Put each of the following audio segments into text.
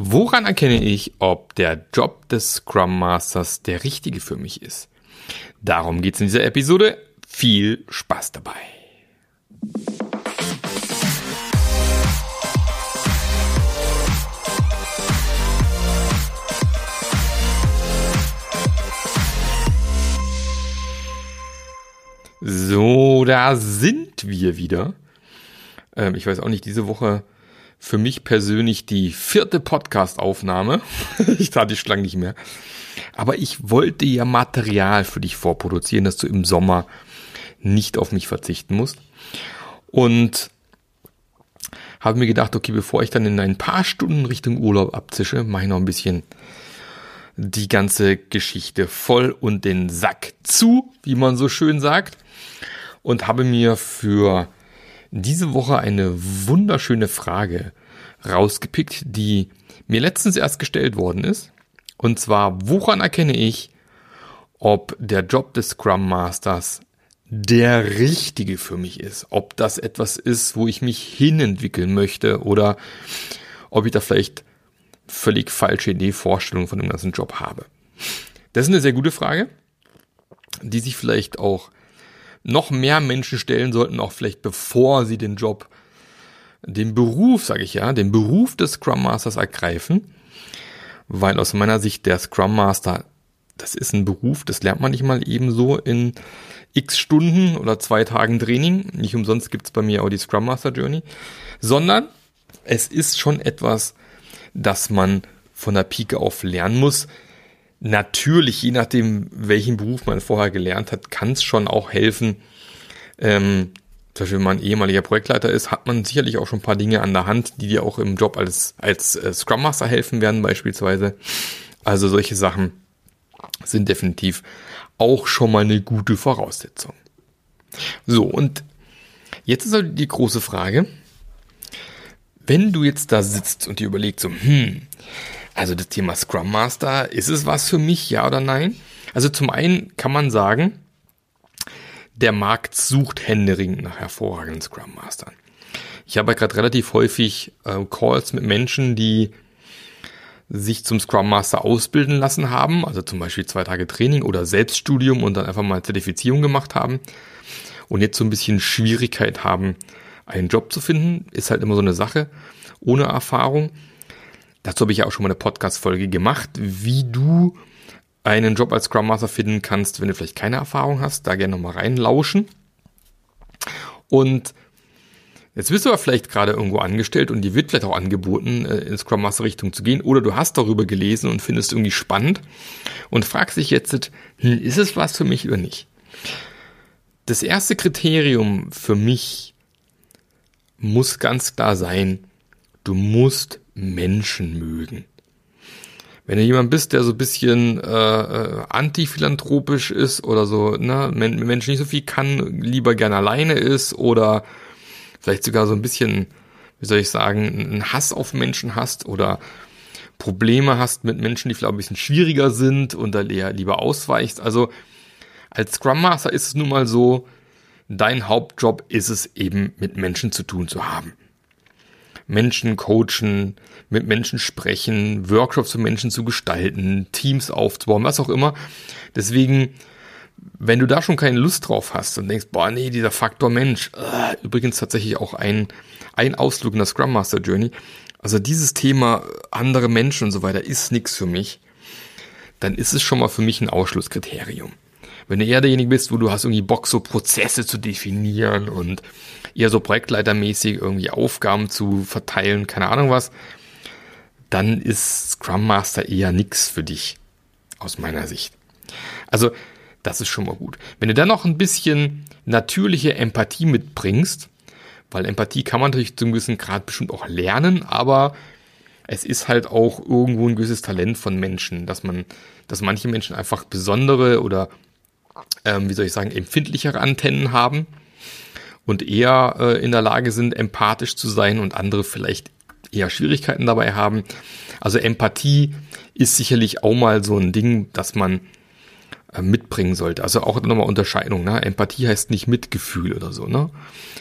Woran erkenne ich, ob der Job des Scrum Masters der richtige für mich ist? Darum geht's in dieser Episode. Viel Spaß dabei. So, da sind wir wieder. Ähm, ich weiß auch nicht, diese Woche für mich persönlich die vierte Podcast-Aufnahme. ich tat die schon nicht mehr. Aber ich wollte ja Material für dich vorproduzieren, dass du im Sommer nicht auf mich verzichten musst. Und habe mir gedacht, okay, bevor ich dann in ein paar Stunden Richtung Urlaub abzische, mache ich noch ein bisschen die ganze Geschichte voll und den Sack zu, wie man so schön sagt. Und habe mir für diese Woche eine wunderschöne Frage rausgepickt, die mir letztens erst gestellt worden ist. Und zwar, woran erkenne ich, ob der Job des Scrum Masters der richtige für mich ist? Ob das etwas ist, wo ich mich hinentwickeln möchte oder ob ich da vielleicht völlig falsche Idee, Vorstellung von dem ganzen Job habe? Das ist eine sehr gute Frage, die sich vielleicht auch noch mehr Menschen stellen sollten, auch vielleicht bevor sie den Job, den Beruf, sage ich ja, den Beruf des Scrum Masters ergreifen, weil aus meiner Sicht der Scrum Master, das ist ein Beruf, das lernt man nicht mal ebenso in x Stunden oder zwei Tagen Training. Nicht umsonst gibt's bei mir auch die Scrum Master Journey, sondern es ist schon etwas, das man von der Pike auf lernen muss. Natürlich, je nachdem, welchen Beruf man vorher gelernt hat, kann es schon auch helfen. Ähm, zum Beispiel, wenn man ehemaliger Projektleiter ist, hat man sicherlich auch schon ein paar Dinge an der Hand, die dir auch im Job als, als äh, Scrum Master helfen werden, beispielsweise. Also solche Sachen sind definitiv auch schon mal eine gute Voraussetzung. So, und jetzt ist also die große Frage, wenn du jetzt da sitzt und dir überlegst, so, hm, also das Thema Scrum Master, ist es was für mich, ja oder nein? Also zum einen kann man sagen, der Markt sucht händeringend nach hervorragenden Scrum Mastern. Ich habe gerade relativ häufig äh, Calls mit Menschen, die sich zum Scrum Master ausbilden lassen haben, also zum Beispiel zwei Tage Training oder Selbststudium und dann einfach mal Zertifizierung gemacht haben und jetzt so ein bisschen Schwierigkeit haben, einen Job zu finden, ist halt immer so eine Sache ohne Erfahrung. Dazu habe ich ja auch schon mal eine Podcast-Folge gemacht, wie du einen Job als Scrum Master finden kannst, wenn du vielleicht keine Erfahrung hast. Da gerne nochmal reinlauschen. Und jetzt bist du aber vielleicht gerade irgendwo angestellt und dir wird vielleicht auch angeboten, äh, in Scrum Master Richtung zu gehen. Oder du hast darüber gelesen und findest irgendwie spannend und fragst dich jetzt, hm, ist es was für mich oder nicht? Das erste Kriterium für mich muss ganz klar sein, du musst Menschen mögen. Wenn du jemand bist, der so ein bisschen äh, äh, antiphilanthropisch ist oder so, ne, Menschen nicht so viel kann, lieber gerne alleine ist oder vielleicht sogar so ein bisschen, wie soll ich sagen, einen Hass auf Menschen hast oder Probleme hast mit Menschen, die vielleicht ein bisschen schwieriger sind und da lieber ausweichst. Also als Scrum Master ist es nun mal so, dein Hauptjob ist es eben mit Menschen zu tun zu haben. Menschen coachen, mit Menschen sprechen, Workshops für Menschen zu gestalten, Teams aufzubauen, was auch immer. Deswegen, wenn du da schon keine Lust drauf hast und denkst, boah, nee, dieser Faktor Mensch, äh, übrigens tatsächlich auch ein, ein Ausflug in der Scrum Master Journey, also dieses Thema andere Menschen und so weiter ist nichts für mich, dann ist es schon mal für mich ein Ausschlusskriterium. Wenn du eher derjenige bist, wo du hast irgendwie Bock, so Prozesse zu definieren und eher so projektleitermäßig irgendwie Aufgaben zu verteilen, keine Ahnung was, dann ist Scrum Master eher nix für dich, aus meiner Sicht. Also, das ist schon mal gut. Wenn du dann noch ein bisschen natürliche Empathie mitbringst, weil Empathie kann man natürlich zum gewissen Grad bestimmt auch lernen, aber es ist halt auch irgendwo ein gewisses Talent von Menschen, dass man, dass manche Menschen einfach besondere oder ähm, wie soll ich sagen, empfindlichere Antennen haben und eher äh, in der Lage sind, empathisch zu sein und andere vielleicht eher Schwierigkeiten dabei haben. Also Empathie ist sicherlich auch mal so ein Ding, das man äh, mitbringen sollte. Also auch nochmal Unterscheidung. Ne? Empathie heißt nicht Mitgefühl oder so, ne?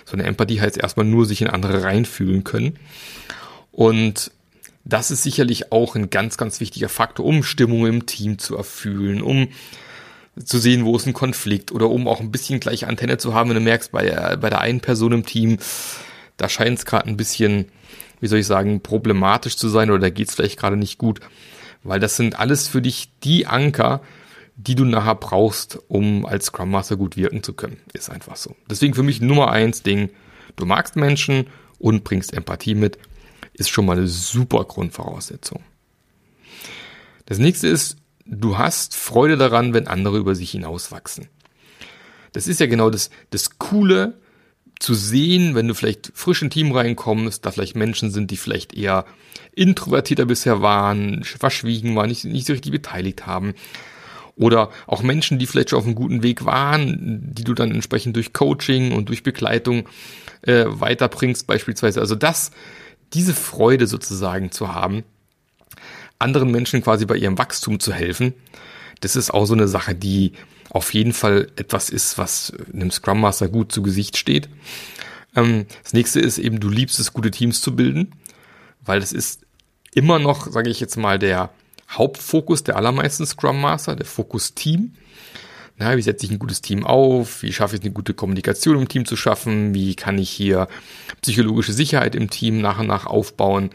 Sondern Empathie heißt erstmal nur sich in andere reinfühlen können. Und das ist sicherlich auch ein ganz, ganz wichtiger Faktor, um Stimmung im Team zu erfüllen, um zu sehen, wo ist ein Konflikt oder um auch ein bisschen gleiche Antenne zu haben, wenn du merkst, bei, der, bei der einen Person im Team, da scheint es gerade ein bisschen, wie soll ich sagen, problematisch zu sein oder da geht es vielleicht gerade nicht gut, weil das sind alles für dich die Anker, die du nachher brauchst, um als Scrum Master gut wirken zu können. Ist einfach so. Deswegen für mich Nummer eins Ding, du magst Menschen und bringst Empathie mit, ist schon mal eine super Grundvoraussetzung. Das nächste ist, du hast Freude daran, wenn andere über sich hinauswachsen. Das ist ja genau das, das Coole zu sehen, wenn du vielleicht frisch in Team reinkommst, da vielleicht Menschen sind, die vielleicht eher introvertierter bisher waren, verschwiegen waren, nicht, nicht so richtig beteiligt haben. Oder auch Menschen, die vielleicht schon auf einem guten Weg waren, die du dann entsprechend durch Coaching und durch Begleitung äh, weiterbringst beispielsweise. Also das, diese Freude sozusagen zu haben, anderen Menschen quasi bei ihrem Wachstum zu helfen, das ist auch so eine Sache, die auf jeden Fall etwas ist, was einem Scrum Master gut zu Gesicht steht. Ähm, das nächste ist eben, du liebst es, gute Teams zu bilden, weil das ist immer noch, sage ich jetzt mal, der Hauptfokus der allermeisten Scrum Master, der Fokus Team. Na, wie setze ich ein gutes Team auf? Wie schaffe ich eine gute Kommunikation im Team zu schaffen? Wie kann ich hier psychologische Sicherheit im Team nach und nach aufbauen?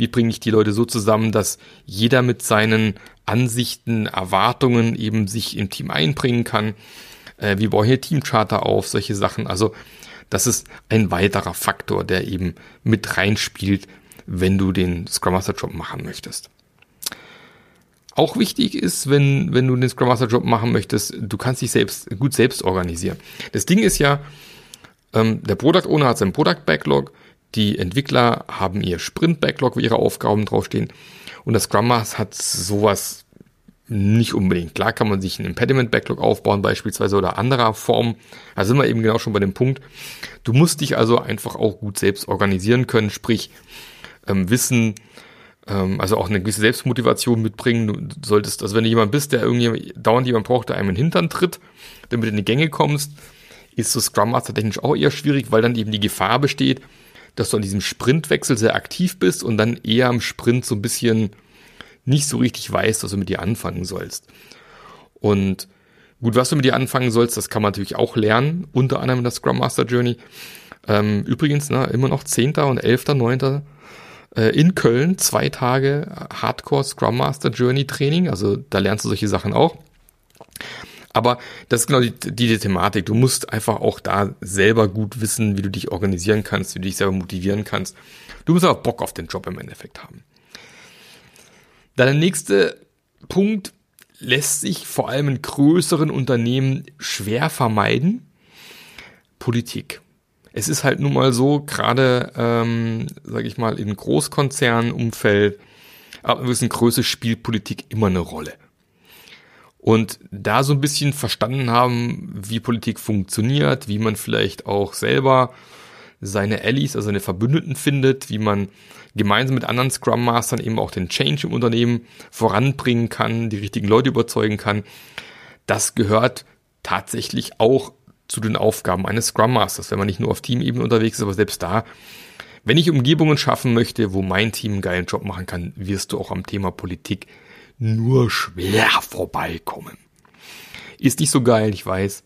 Wie bringe ich die Leute so zusammen, dass jeder mit seinen Ansichten, Erwartungen eben sich im Team einbringen kann? Äh, wie baue ich hier Teamcharter auf? Solche Sachen. Also, das ist ein weiterer Faktor, der eben mit reinspielt, wenn du den Scrum Master Job machen möchtest. Auch wichtig ist, wenn, wenn du den Scrum Master Job machen möchtest, du kannst dich selbst, gut selbst organisieren. Das Ding ist ja, ähm, der Product Owner hat seinen Product Backlog, die Entwickler haben ihr Sprint-Backlog, wo ihre Aufgaben draufstehen. Und das Scrum Master hat sowas nicht unbedingt. Klar kann man sich einen Impediment-Backlog aufbauen beispielsweise oder anderer Form. Da sind wir eben genau schon bei dem Punkt. Du musst dich also einfach auch gut selbst organisieren können, sprich ähm, wissen, ähm, also auch eine gewisse Selbstmotivation mitbringen. Du solltest, also wenn du jemand bist, der irgendwie dauernd jemand braucht, der einem in den Hintern tritt, damit du in die Gänge kommst, ist so Scrum Master technisch auch eher schwierig, weil dann eben die Gefahr besteht, dass du an diesem Sprintwechsel sehr aktiv bist und dann eher am Sprint so ein bisschen nicht so richtig weißt, was du mit dir anfangen sollst. Und gut, was du mit dir anfangen sollst, das kann man natürlich auch lernen, unter anderem in der Scrum Master Journey. Ähm, übrigens, ne, immer noch 10. und 11. 9. Äh, in Köln, zwei Tage Hardcore Scrum Master Journey Training, also da lernst du solche Sachen auch. Aber das ist genau die, die, Thematik. Du musst einfach auch da selber gut wissen, wie du dich organisieren kannst, wie du dich selber motivieren kannst. Du musst aber Bock auf den Job im Endeffekt haben. Dann der nächste Punkt lässt sich vor allem in größeren Unternehmen schwer vermeiden. Politik. Es ist halt nun mal so, gerade, ähm, sage ich mal, in Großkonzernumfeld, ab einer gewissen Größe spielt Politik immer eine Rolle und da so ein bisschen verstanden haben, wie Politik funktioniert, wie man vielleicht auch selber seine Allies, also seine Verbündeten findet, wie man gemeinsam mit anderen Scrum Mastern eben auch den Change im Unternehmen voranbringen kann, die richtigen Leute überzeugen kann. Das gehört tatsächlich auch zu den Aufgaben eines Scrum Masters, wenn man nicht nur auf Teamebene unterwegs ist, aber selbst da, wenn ich Umgebungen schaffen möchte, wo mein Team einen geilen Job machen kann, wirst du auch am Thema Politik nur schwer vorbeikommen. Ist nicht so geil, ich weiß.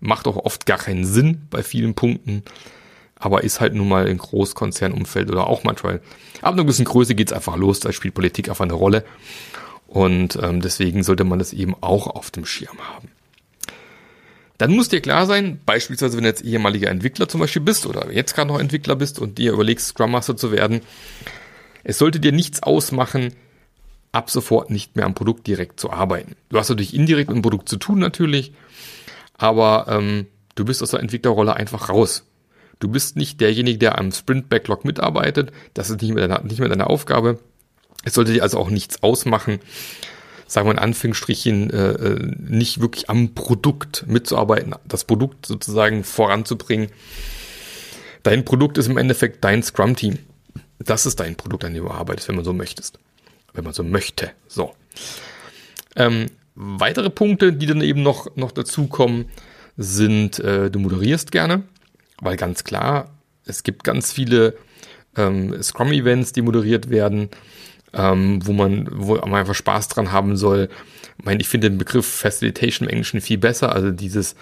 Macht auch oft gar keinen Sinn bei vielen Punkten. Aber ist halt nun mal in Großkonzernumfeld oder auch manchmal. Ab einer gewissen Größe geht's einfach los, da spielt Politik einfach eine Rolle. Und ähm, deswegen sollte man das eben auch auf dem Schirm haben. Dann muss dir klar sein, beispielsweise wenn du jetzt ehemaliger Entwickler zum Beispiel bist oder jetzt gerade noch Entwickler bist und dir überlegst, Scrum Master zu werden, es sollte dir nichts ausmachen, ab sofort nicht mehr am Produkt direkt zu arbeiten. Du hast natürlich indirekt mit dem Produkt zu tun natürlich, aber ähm, du bist aus der Entwicklerrolle einfach raus. Du bist nicht derjenige, der am Sprint-Backlog mitarbeitet. Das ist nicht mehr, deine, nicht mehr deine Aufgabe. Es sollte dir also auch nichts ausmachen, sagen wir in Anführungsstrichen, äh, äh, nicht wirklich am Produkt mitzuarbeiten, das Produkt sozusagen voranzubringen. Dein Produkt ist im Endeffekt dein Scrum-Team. Das ist dein Produkt, an dem du arbeitest, wenn man so möchtest wenn man so möchte. So. Ähm, weitere Punkte, die dann eben noch, noch dazukommen, sind, äh, du moderierst gerne, weil ganz klar, es gibt ganz viele ähm, Scrum-Events, die moderiert werden, ähm, wo man, wo man einfach Spaß dran haben soll. Ich meine, ich finde den Begriff Facilitation im Englischen viel besser, also dieses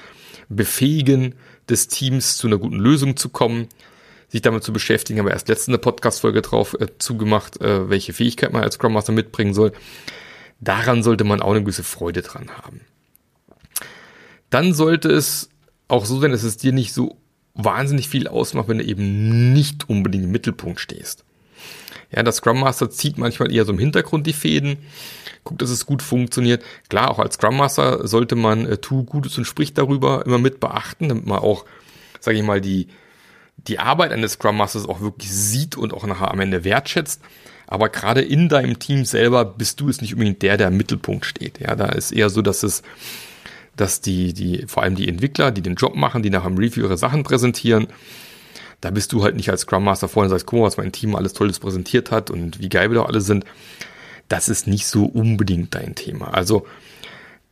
Befähigen des Teams zu einer guten Lösung zu kommen, sich damit zu beschäftigen, aber erst letzte Podcast-Folge drauf äh, zugemacht, äh, welche Fähigkeit man als Scrum Master mitbringen soll. Daran sollte man auch eine gewisse Freude dran haben. Dann sollte es auch so sein, dass es dir nicht so wahnsinnig viel ausmacht, wenn du eben nicht unbedingt im Mittelpunkt stehst. Ja, der Scrum Master zieht manchmal eher so im Hintergrund die Fäden, guckt, dass es gut funktioniert. Klar, auch als Scrum Master sollte man äh, tu Gutes und spricht darüber immer mit beachten, damit man auch, sage ich mal, die die Arbeit eines Scrum Masters auch wirklich sieht und auch nachher am Ende wertschätzt. Aber gerade in deinem Team selber bist du es nicht unbedingt der, der im Mittelpunkt steht. Ja, da ist eher so, dass es, dass die, die, vor allem die Entwickler, die den Job machen, die nach dem Review ihre Sachen präsentieren, da bist du halt nicht als Scrum Master vorne und sagst, guck mal, was mein Team alles Tolles präsentiert hat und wie geil wir doch alle sind. Das ist nicht so unbedingt dein Thema. Also,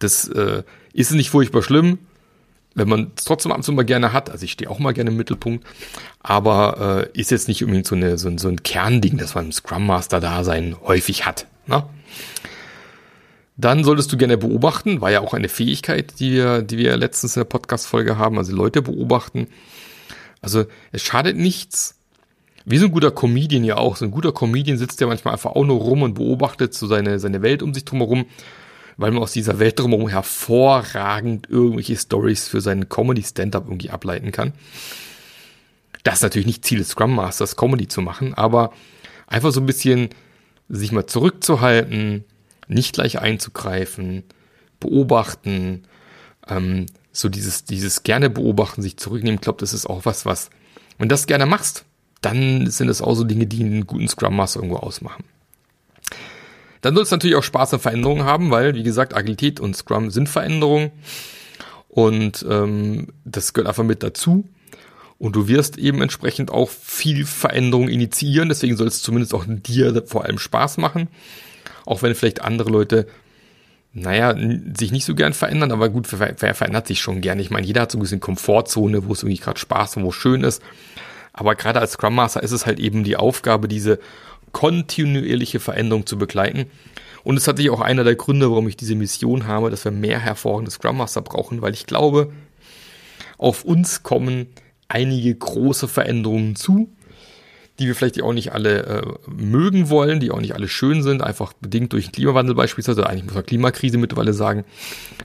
das äh, ist nicht furchtbar schlimm wenn man es trotzdem ab und zu mal gerne hat, also ich stehe auch mal gerne im Mittelpunkt, aber äh, ist jetzt nicht unbedingt so, eine, so, so ein Kernding, dass man im Scrum Master Dasein häufig hat. Ne? Dann solltest du gerne beobachten, war ja auch eine Fähigkeit, die wir, die wir letztens in der Podcast-Folge haben, also Leute beobachten. Also es schadet nichts. Wie so ein guter Comedian ja auch. So ein guter Comedian sitzt ja manchmal einfach auch nur rum und beobachtet so seine, seine Welt um sich drumherum weil man aus dieser Welt drumherum hervorragend irgendwelche Stories für seinen Comedy-Stand-up irgendwie ableiten kann. Das ist natürlich nicht Ziel des Scrum Masters, Comedy zu machen, aber einfach so ein bisschen sich mal zurückzuhalten, nicht gleich einzugreifen, beobachten, ähm, so dieses, dieses gerne beobachten, sich zurücknehmen, ich glaube, das ist auch was, was, wenn du das gerne machst, dann sind es auch so Dinge, die einen guten Scrum Master irgendwo ausmachen. Dann soll es natürlich auch Spaß an Veränderungen haben, weil, wie gesagt, Agilität und Scrum sind Veränderungen. Und ähm, das gehört einfach mit dazu. Und du wirst eben entsprechend auch viel Veränderung initiieren. Deswegen soll es zumindest auch dir vor allem Spaß machen. Auch wenn vielleicht andere Leute, naja, sich nicht so gern verändern, aber gut, wer, verändert sich schon gern? Ich meine, jeder hat so ein bisschen Komfortzone, wo es irgendwie gerade Spaß und wo es schön ist. Aber gerade als Scrum Master ist es halt eben die Aufgabe, diese kontinuierliche Veränderung zu begleiten. Und es ist tatsächlich auch einer der Gründe, warum ich diese Mission habe, dass wir mehr hervorragende Scrum Master brauchen, weil ich glaube, auf uns kommen einige große Veränderungen zu, die wir vielleicht auch nicht alle äh, mögen wollen, die auch nicht alle schön sind, einfach bedingt durch den Klimawandel beispielsweise. Eigentlich muss man Klimakrise mittlerweile sagen.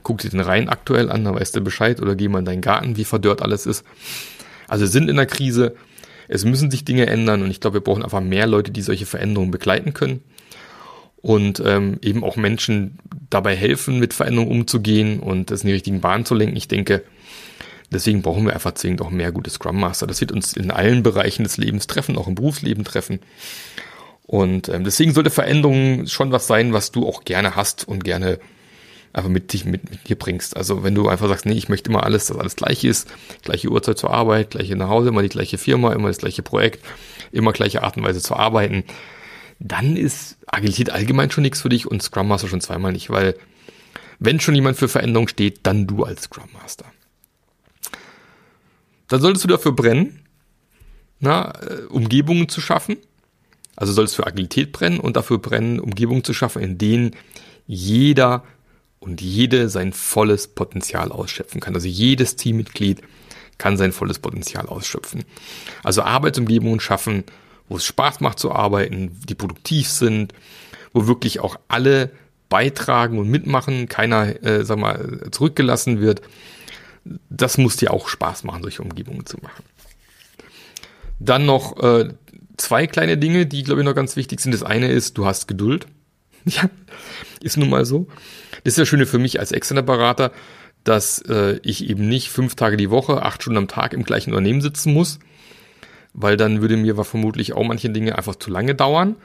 Guck dir den Rhein aktuell an, dann weißt du Bescheid oder geh mal in deinen Garten, wie verdörrt alles ist. Also sind in der Krise es müssen sich Dinge ändern und ich glaube, wir brauchen einfach mehr Leute, die solche Veränderungen begleiten können und ähm, eben auch Menschen dabei helfen, mit Veränderungen umzugehen und das in die richtigen Bahnen zu lenken. Ich denke, deswegen brauchen wir einfach zwingend auch mehr gute Scrum Master. Das wird uns in allen Bereichen des Lebens treffen, auch im Berufsleben treffen. Und ähm, deswegen sollte Veränderung schon was sein, was du auch gerne hast und gerne einfach mit dich mit, mit dir bringst. Also wenn du einfach sagst, nee, ich möchte immer alles, dass alles gleich ist, gleiche Uhrzeit zur Arbeit, gleiche nach Hause, immer die gleiche Firma, immer das gleiche Projekt, immer gleiche Art und Weise zu arbeiten, dann ist Agilität allgemein schon nichts für dich und Scrum Master schon zweimal nicht, weil wenn schon jemand für Veränderung steht, dann du als Scrum Master. Dann solltest du dafür brennen, na, äh, Umgebungen zu schaffen. Also solltest du für Agilität brennen und dafür brennen, Umgebungen zu schaffen, in denen jeder und jede sein volles Potenzial ausschöpfen kann. Also jedes Teammitglied kann sein volles Potenzial ausschöpfen. Also Arbeitsumgebungen schaffen, wo es Spaß macht zu arbeiten, die produktiv sind, wo wirklich auch alle beitragen und mitmachen, keiner, äh, sag mal, zurückgelassen wird. Das muss dir auch Spaß machen, solche Umgebungen zu machen. Dann noch äh, zwei kleine Dinge, die, glaube ich, noch ganz wichtig sind. Das eine ist, du hast Geduld. Ja, ist nun mal so. Das ist ja Schöne für mich als externer Berater, dass äh, ich eben nicht fünf Tage die Woche, acht Stunden am Tag im gleichen Unternehmen sitzen muss, weil dann würde mir vermutlich auch manche Dinge einfach zu lange dauern.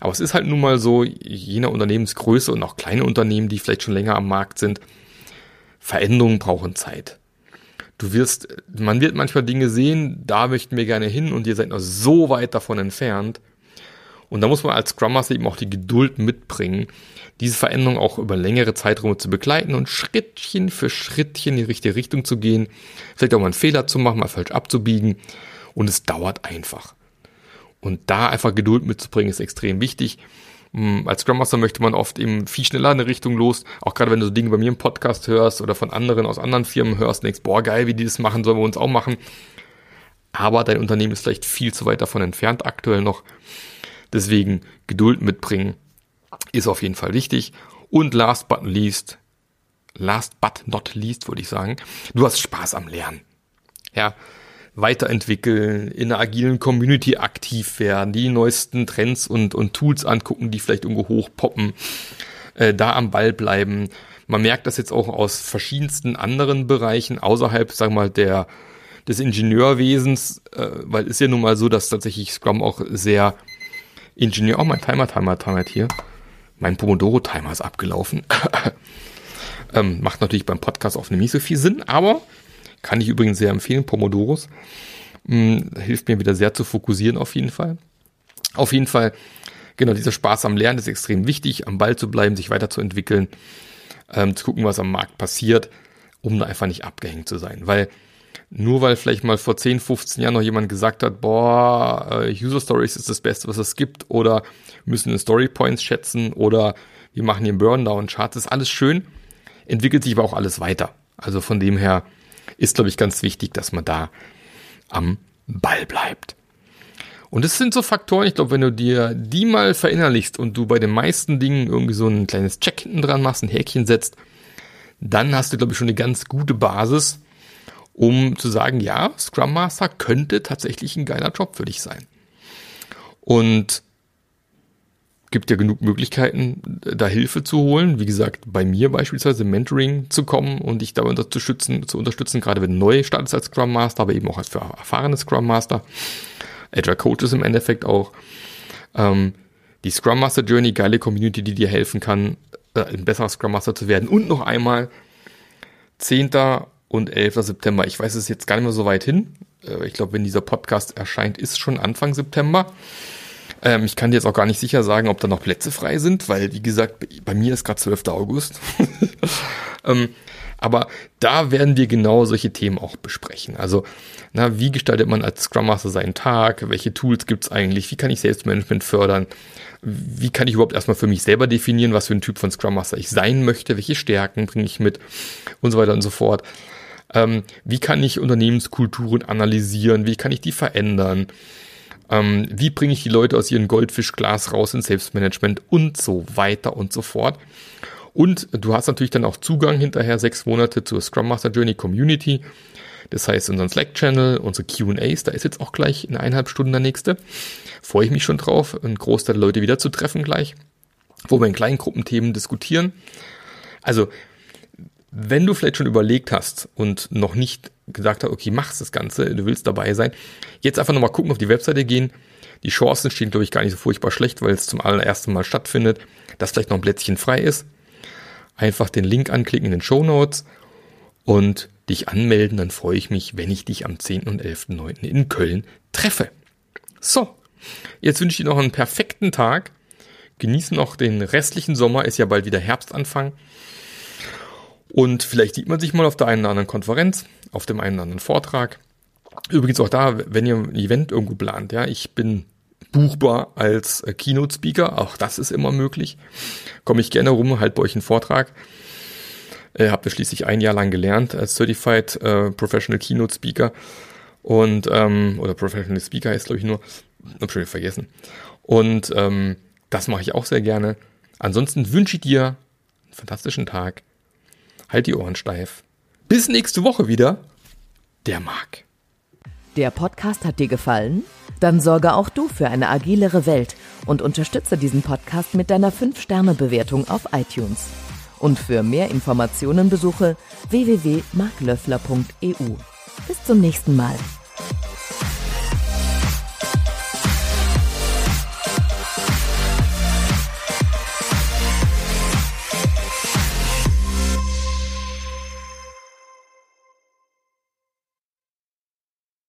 Aber es ist halt nun mal so, je nach Unternehmensgröße und auch kleine Unternehmen, die vielleicht schon länger am Markt sind, Veränderungen brauchen Zeit. Du wirst, man wird manchmal Dinge sehen, da möchten wir gerne hin und ihr seid noch so weit davon entfernt. Und da muss man als Scrum Master eben auch die Geduld mitbringen, diese Veränderung auch über längere Zeiträume zu begleiten und Schrittchen für Schrittchen in die richtige Richtung zu gehen, vielleicht auch mal einen Fehler zu machen, mal falsch abzubiegen. Und es dauert einfach. Und da einfach Geduld mitzubringen, ist extrem wichtig. Hm, als Scrum Master möchte man oft eben viel schneller in eine Richtung los. Auch gerade wenn du so Dinge bei mir im Podcast hörst oder von anderen aus anderen Firmen hörst denkst, boah, geil, wie die das machen, sollen wir uns auch machen. Aber dein Unternehmen ist vielleicht viel zu weit davon entfernt aktuell noch. Deswegen Geduld mitbringen ist auf jeden Fall wichtig. Und last but not least, last but not least, würde ich sagen, du hast Spaß am Lernen. Ja, weiterentwickeln, in einer agilen Community aktiv werden, die neuesten Trends und, und Tools angucken, die vielleicht irgendwo hochpoppen, äh, da am Ball bleiben. Man merkt das jetzt auch aus verschiedensten anderen Bereichen außerhalb, sagen wir mal, der, des Ingenieurwesens, äh, weil ist ja nun mal so, dass tatsächlich Scrum auch sehr Ingenieur, oh, mein Timer, Timer, Timer hier. Mein Pomodoro-Timer ist abgelaufen. ähm, macht natürlich beim Podcast auf nicht so viel Sinn, aber kann ich übrigens sehr empfehlen, Pomodoros. Hm, hilft mir wieder sehr zu fokussieren auf jeden Fall. Auf jeden Fall, genau, dieser Spaß am Lernen ist extrem wichtig, am Ball zu bleiben, sich weiterzuentwickeln, ähm, zu gucken, was am Markt passiert, um da einfach nicht abgehängt zu sein. Weil nur weil vielleicht mal vor 10, 15 Jahren noch jemand gesagt hat, boah, äh, User Stories ist das Beste, was es gibt, oder müssen in Story Points schätzen, oder wir machen hier einen Burndown-Chart, ist alles schön, entwickelt sich aber auch alles weiter. Also von dem her ist, glaube ich, ganz wichtig, dass man da am Ball bleibt. Und das sind so Faktoren, ich glaube, wenn du dir die mal verinnerlichst und du bei den meisten Dingen irgendwie so ein kleines Check hinten dran machst, ein Häkchen setzt, dann hast du, glaube ich, schon eine ganz gute Basis, um zu sagen, ja, Scrum Master könnte tatsächlich ein geiler Job für dich sein. Und gibt ja genug Möglichkeiten, da Hilfe zu holen. Wie gesagt, bei mir beispielsweise Mentoring zu kommen und dich da unterstützen, zu unterstützen, gerade wenn du neu startest als Scrum Master, aber eben auch als erfahrene Scrum Master. Agile Coaches im Endeffekt auch. Ähm, die Scrum Master Journey, geile Community, die dir helfen kann, äh, ein besserer Scrum Master zu werden. Und noch einmal, 10. und 11. September. Ich weiß es jetzt gar nicht mehr so weit hin. Äh, ich glaube, wenn dieser Podcast erscheint, ist schon Anfang September. Ähm, ich kann dir jetzt auch gar nicht sicher sagen, ob da noch Plätze frei sind, weil, wie gesagt, bei mir ist gerade 12. August. ähm, aber da werden wir genau solche Themen auch besprechen. Also, na, wie gestaltet man als Scrum Master seinen Tag? Welche Tools gibt's eigentlich? Wie kann ich Selbstmanagement fördern? Wie kann ich überhaupt erstmal für mich selber definieren, was für ein Typ von Scrum Master ich sein möchte? Welche Stärken bringe ich mit? Und so weiter und so fort. Ähm, wie kann ich Unternehmenskulturen analysieren? Wie kann ich die verändern? Ähm, wie bringe ich die Leute aus ihrem Goldfischglas raus ins Selbstmanagement und so weiter und so fort. Und du hast natürlich dann auch Zugang hinterher sechs Monate zur Scrum Master Journey Community. Das heißt, unseren Slack-Channel, unsere QAs, da ist jetzt auch gleich in eineinhalb Stunden der nächste. Freue ich mich schon drauf, einen Großteil der Leute wieder zu treffen gleich, wo wir in kleinen Gruppenthemen diskutieren. Also, wenn du vielleicht schon überlegt hast und noch nicht gesagt hast, okay, machst das Ganze, du willst dabei sein, jetzt einfach nochmal gucken, auf die Webseite gehen. Die Chancen stehen, glaube ich, gar nicht so furchtbar schlecht, weil es zum allerersten Mal stattfindet, dass vielleicht noch ein Plätzchen frei ist. Einfach den Link anklicken in den Show Notes und dich anmelden, dann freue ich mich, wenn ich dich am 10. und 11.9. in Köln treffe. So, jetzt wünsche ich dir noch einen perfekten Tag. Genieß noch den restlichen Sommer, ist ja bald wieder Herbstanfang. Und vielleicht sieht man sich mal auf der einen oder anderen Konferenz, auf dem einen oder anderen Vortrag. Übrigens auch da, wenn ihr ein Event irgendwo plant, ja, ich bin buchbar als äh, Keynote-Speaker, auch das ist immer möglich. Komme ich gerne rum, halt bei euch einen Vortrag. Äh, Habt ihr schließlich ein Jahr lang gelernt als Certified äh, Professional Keynote Speaker und ähm, oder Professional Speaker heißt glaube ich nur, hab schon vergessen. Und ähm, das mache ich auch sehr gerne. Ansonsten wünsche ich dir einen fantastischen Tag. Halt die Ohren steif. Bis nächste Woche wieder. Der Marc. Der Podcast hat dir gefallen? Dann sorge auch du für eine agilere Welt und unterstütze diesen Podcast mit deiner 5-Sterne-Bewertung auf iTunes. Und für mehr Informationen besuche www.marklöffler.eu. Bis zum nächsten Mal.